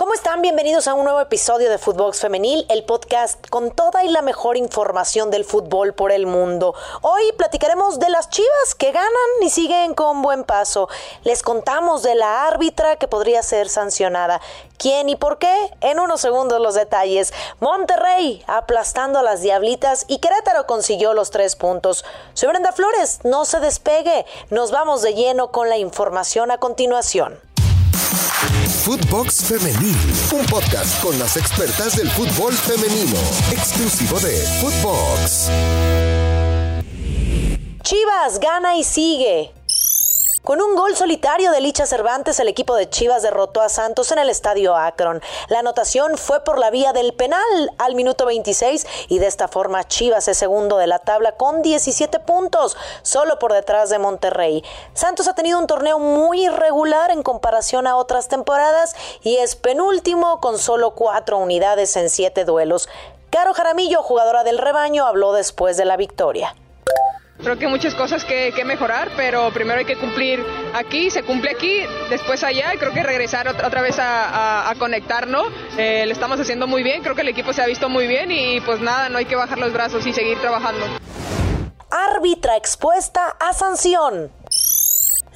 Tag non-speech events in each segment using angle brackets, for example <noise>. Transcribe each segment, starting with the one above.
¿Cómo están? Bienvenidos a un nuevo episodio de Footbox Femenil, el podcast con toda y la mejor información del fútbol por el mundo. Hoy platicaremos de las Chivas que ganan y siguen con buen paso. Les contamos de la árbitra que podría ser sancionada. ¿Quién y por qué? En unos segundos los detalles. Monterrey aplastando a las Diablitas y Querétaro consiguió los tres puntos. Soy Brenda Flores, no se despegue. Nos vamos de lleno con la información a continuación. Footbox Femenil, un podcast con las expertas del fútbol femenino, exclusivo de Footbox. Chivas gana y sigue. Con un gol solitario de Licha Cervantes, el equipo de Chivas derrotó a Santos en el estadio Akron. La anotación fue por la vía del penal al minuto 26 y de esta forma Chivas es segundo de la tabla con 17 puntos, solo por detrás de Monterrey. Santos ha tenido un torneo muy irregular en comparación a otras temporadas y es penúltimo con solo cuatro unidades en siete duelos. Caro Jaramillo, jugadora del rebaño, habló después de la victoria. Creo que muchas cosas que, mejorar, pero primero hay que cumplir aquí, se cumple aquí, después allá, y creo que regresar otra, vez a, conectarnos. Eh, lo estamos haciendo muy bien, creo que el equipo se ha visto muy bien y pues nada, no hay que bajar los brazos y seguir trabajando. Árbitra expuesta a sanción.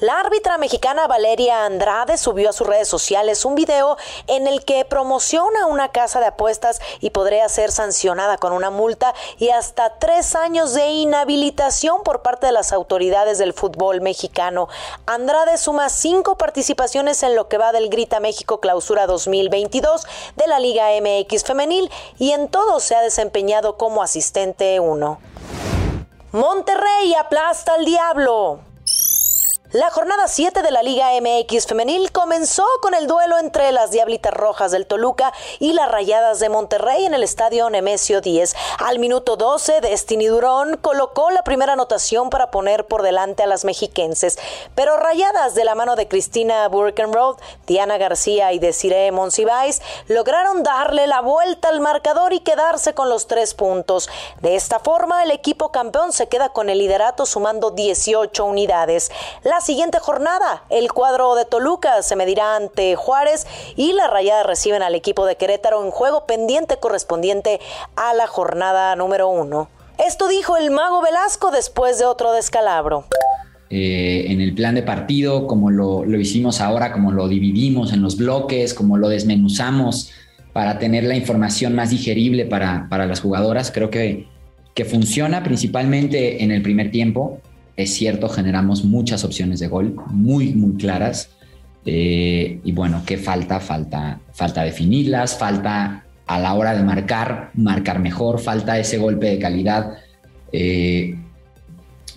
La árbitra mexicana Valeria Andrade subió a sus redes sociales un video en el que promociona una casa de apuestas y podría ser sancionada con una multa y hasta tres años de inhabilitación por parte de las autoridades del fútbol mexicano. Andrade suma cinco participaciones en lo que va del Grita México Clausura 2022 de la Liga MX Femenil y en todo se ha desempeñado como asistente 1. Monterrey aplasta al diablo. La jornada 7 de la Liga MX femenil comenzó con el duelo entre las Diablitas Rojas del Toluca y las Rayadas de Monterrey en el estadio Nemesio 10. Al minuto 12, Destiny Durón colocó la primera anotación para poner por delante a las mexiquenses, pero Rayadas de la mano de Cristina Burkenroth, Diana García y Desiree Monsiváis lograron darle la vuelta al marcador y quedarse con los tres puntos. De esta forma, el equipo campeón se queda con el liderato sumando 18 unidades. Las siguiente jornada. El cuadro de Toluca se medirá ante Juárez y las Rayadas reciben al equipo de Querétaro en juego pendiente correspondiente a la jornada número uno. Esto dijo el mago Velasco después de otro descalabro. Eh, en el plan de partido, como lo, hicimos ahora, como lo dividimos en los bloques, como lo desmenuzamos para tener la información más digerible para, las jugadoras, creo que, que funciona principalmente en el primer tiempo es cierto, generamos muchas opciones de gol, muy, muy claras. Eh, y bueno, ¿qué falta? Falta, falta definirlas, falta a la hora de marcar, marcar mejor, falta ese golpe de calidad eh,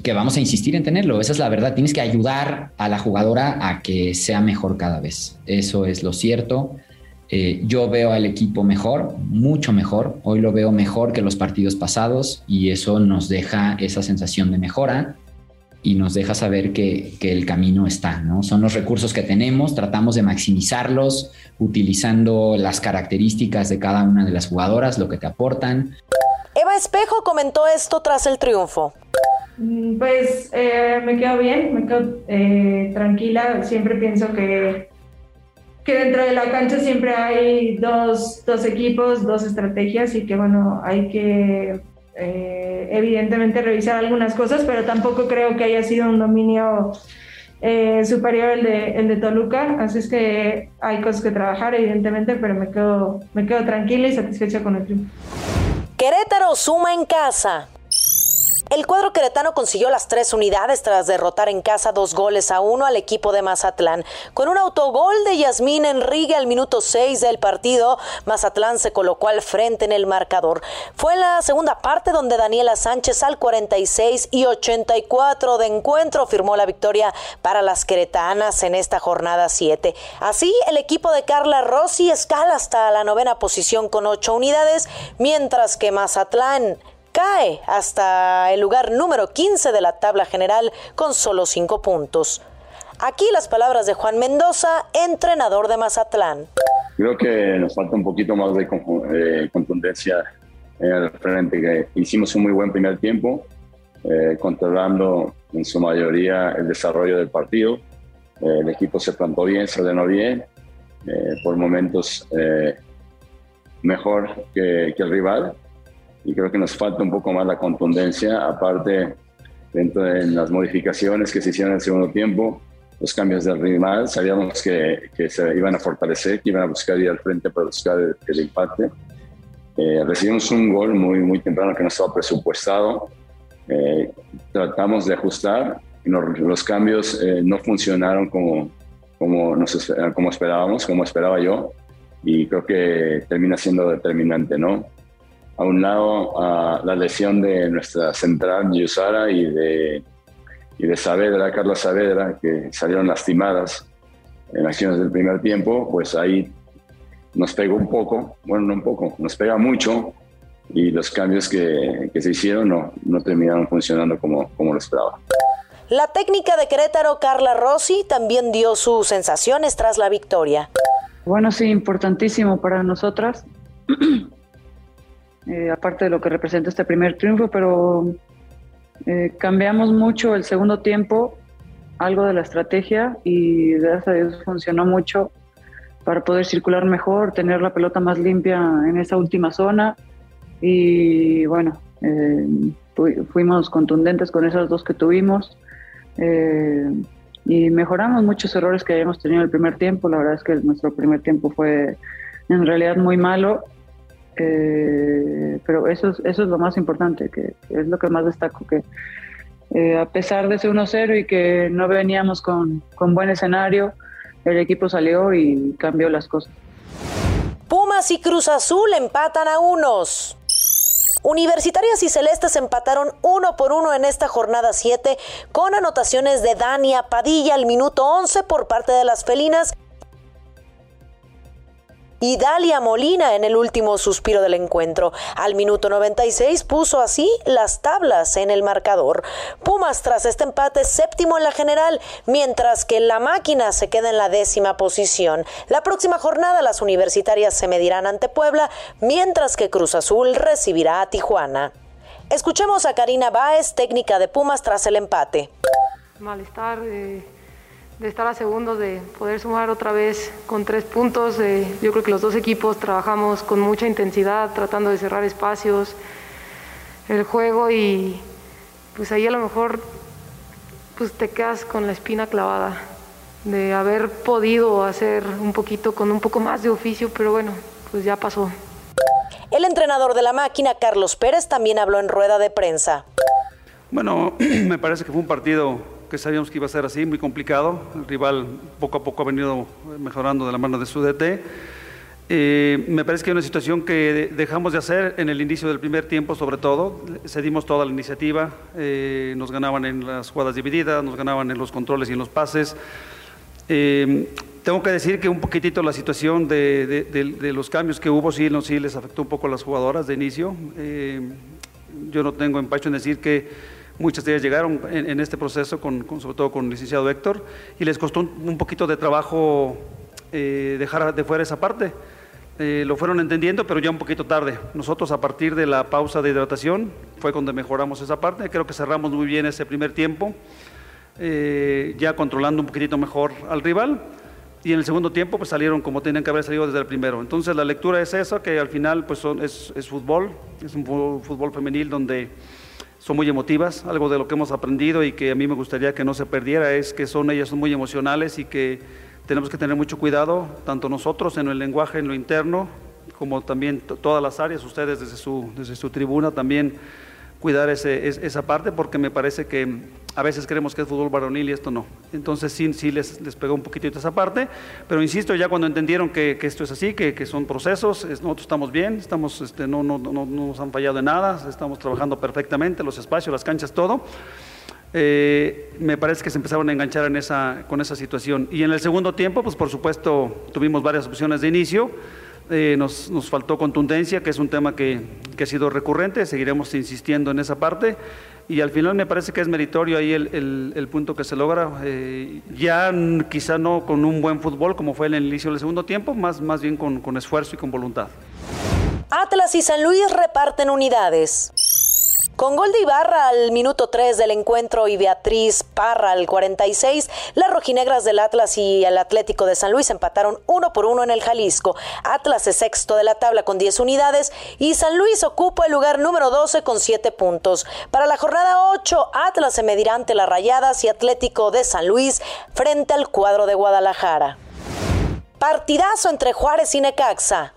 que vamos a insistir en tenerlo. Esa es la verdad. Tienes que ayudar a la jugadora a que sea mejor cada vez. Eso es lo cierto. Eh, yo veo al equipo mejor, mucho mejor. Hoy lo veo mejor que los partidos pasados y eso nos deja esa sensación de mejora y nos deja saber que, el camino está, ¿no? Son los recursos que tenemos, tratamos de maximizarlos utilizando las características de cada una de las jugadoras, lo que te aportan. Eva Espejo comentó esto tras el triunfo. Mm, pues eh, me quedo bien, me quedo eh, tranquila, siempre pienso que, que dentro de la cancha siempre hay dos, dos equipos, dos estrategias y que bueno, hay que eh, evidentemente revisar algunas cosas, pero tampoco creo que haya sido un dominio eh, superior el de, el de Toluca, así es que hay cosas que trabajar, evidentemente, pero me quedo, me quedo tranquila y satisfecha con el triunfo. Querétaro suma en casa. El cuadro queretano consiguió las tres unidades tras derrotar en casa dos goles a uno al equipo de Mazatlán. Con un autogol de Yasmín Enrique al minuto 6 del partido, Mazatlán se colocó al frente en el marcador. Fue la segunda parte donde Daniela Sánchez al 46 y 84 de encuentro firmó la victoria para las queretanas en esta jornada 7. Así, el equipo de Carla Rossi escala hasta la novena posición con ocho unidades, mientras que Mazatlán cae hasta el lugar número 15 de la tabla general con solo 5 puntos. Aquí las palabras de Juan Mendoza, entrenador de Mazatlán. Creo que nos falta un poquito más de eh, contundencia en frente, hicimos un muy buen primer tiempo, eh, controlando en su mayoría el desarrollo del partido. Eh, el equipo se plantó bien, se ordenó bien por momentos mejor que, que el rival y creo que nos falta un poco más la contundencia, aparte dentro de las modificaciones que se hicieron en el segundo tiempo, los cambios del rival, sabíamos que, que, se iban a fortalecer, que iban a buscar ir al frente para buscar el, empate. Eh, recibimos un gol muy, muy temprano que no estaba presupuestado. Eh, tratamos de ajustar, y los cambios eh, no funcionaron como, como, nos, como esperábamos, como esperaba yo, y creo que termina siendo determinante, ¿no? A un lado a la lesión de nuestra central Yusara y de, y de Saavedra, Carla Saavedra, que salieron lastimadas en acciones del primer tiempo, pues ahí nos pegó un poco, bueno, no un poco, nos pega mucho y los cambios que, que se hicieron no, no terminaron funcionando como, como lo esperaba. La técnica de Querétaro, Carla Rossi, también dio sus sensaciones tras la victoria. Bueno, sí, importantísimo para nosotras. <clears throat> Eh, aparte de lo que representa este primer triunfo, pero eh, cambiamos mucho el segundo tiempo, algo de la estrategia y gracias a Dios funcionó mucho para poder circular mejor, tener la pelota más limpia en esa última zona. Y bueno, eh, fuimos contundentes con esos dos que tuvimos y mejoramos muchos errores que habíamos tenido en el primer tiempo, la verdad es que nuestro primer tiempo fue en realidad muy malo pero eso es, eso es lo más importante, que, es lo que más destaco, que eh, a pesar de ser 1-0 y que no veníamos con, con buen escenario, el equipo salió y cambió las cosas. Pumas y Cruz Azul empatan a unos. Universitarias y Celestes empataron uno por uno en esta jornada 7 con anotaciones de Dania Padilla al minuto 11 por parte de las felinas y Dalia Molina en el último suspiro del encuentro. Al minuto 96 puso así las tablas en el marcador. Pumas tras este empate séptimo en la general, mientras que la máquina se queda en la décima posición. La próxima jornada las universitarias se medirán ante Puebla, mientras que Cruz Azul recibirá a Tijuana. Escuchemos a Karina Báez, técnica de Pumas tras el empate. Malestar. Eh de estar a segundos, de poder sumar otra vez con tres puntos. yo creo que los dos equipos trabajamos con mucha intensidad, tratando de cerrar espacios, el juego y pues ahí a lo mejor pues te quedas con la espina clavada de haber podido hacer un poquito con un poco más de oficio, pero bueno, pues ya pasó. El entrenador de la máquina, Carlos Pérez, también habló en rueda de prensa. Bueno, <clears throat> me parece que fue un partido que sabíamos que iba a ser así, muy complicado. El rival poco a poco ha venido mejorando de la mano de su DT. Eh, me parece que hay una situación que dejamos de hacer en el inicio del primer tiempo, sobre todo. Cedimos toda la iniciativa, eh, nos ganaban en las jugadas divididas, nos ganaban en los controles y en los pases. Eh, tengo que decir que un poquitito la situación de, de, los cambios que hubo sí, no, sí les afectó un poco a las jugadoras de inicio. yo no tengo empacho en decir que Muchas de ellas llegaron en, este proceso, con, sobre todo con el licenciado Héctor, y les costó un, poquito de trabajo eh, dejar de fuera esa parte. Eh, lo fueron entendiendo, pero ya un poquito tarde. Nosotros a partir de la pausa de hidratación fue cuando mejoramos esa parte. Creo que cerramos muy bien ese primer tiempo, eh, ya controlando un poquitito mejor al rival. Y en el segundo tiempo pues salieron como tenían que haber salido desde el primero. Entonces la lectura es esa, que al final pues es fútbol, es un fútbol femenil donde son muy emotivas. Algo de lo que hemos aprendido y que a mí me gustaría que no se perdiera es que son ellas son muy emocionales y que tenemos que tener mucho cuidado, tanto nosotros en el lenguaje, en lo interno, como también todas las áreas, ustedes desde su, desde su tribuna también cuidar ese, esa parte porque me parece que a veces creemos que es fútbol varonil y esto no. Entonces sí, sí les, les pegó un poquitito esa parte, pero insisto, ya cuando entendieron que, esto es así, que, que, son procesos, nosotros estamos bien, estamos, este, no, no, no, no, nos han fallado en nada, estamos trabajando perfectamente, los espacios, las canchas, todo. Eh, me parece que se empezaron a enganchar en esa, con esa situación. Y en el segundo tiempo, pues por supuesto, tuvimos varias opciones de inicio. Eh, nos, nos, faltó contundencia, que es un tema que, que, ha sido recurrente, seguiremos insistiendo en esa parte. Y al final me parece que es meritorio ahí el, el, punto que se logra, eh, ya quizá no con un buen fútbol como fue en el inicio del segundo tiempo, más, más bien con, con esfuerzo y con voluntad. Atlas y San Luis reparten unidades. Con gol de Ibarra al minuto 3 del encuentro y Beatriz Parra al 46, las rojinegras del Atlas y el Atlético de San Luis empataron uno por uno en el Jalisco. Atlas es sexto de la tabla con 10 unidades y San Luis ocupa el lugar número 12 con 7 puntos. Para la jornada 8, Atlas se medirá ante las Rayadas y Atlético de San Luis frente al cuadro de Guadalajara. Partidazo entre Juárez y Necaxa.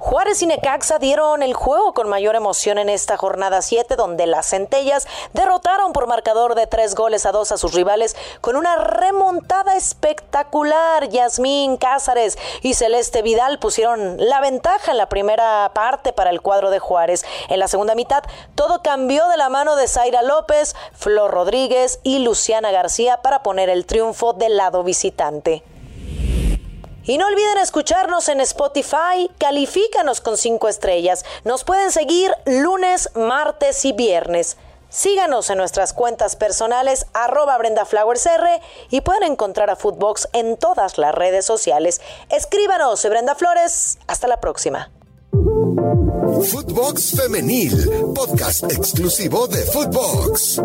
Juárez y Necaxa dieron el juego con mayor emoción en esta jornada 7, donde las centellas derrotaron por marcador de tres goles a dos a sus rivales con una remontada espectacular. Yasmín Cázares y Celeste Vidal pusieron la ventaja en la primera parte para el cuadro de Juárez. En la segunda mitad, todo cambió de la mano de Zaira López, Flor Rodríguez y Luciana García para poner el triunfo del lado visitante. Y no olviden escucharnos en Spotify, califícanos con cinco estrellas. Nos pueden seguir lunes, martes y viernes. Síganos en nuestras cuentas personales arroba BrendaFlowersR y pueden encontrar a Footbox en todas las redes sociales. Escríbanos, Brenda Flores. Hasta la próxima. Footbox Femenil, podcast exclusivo de Footbox.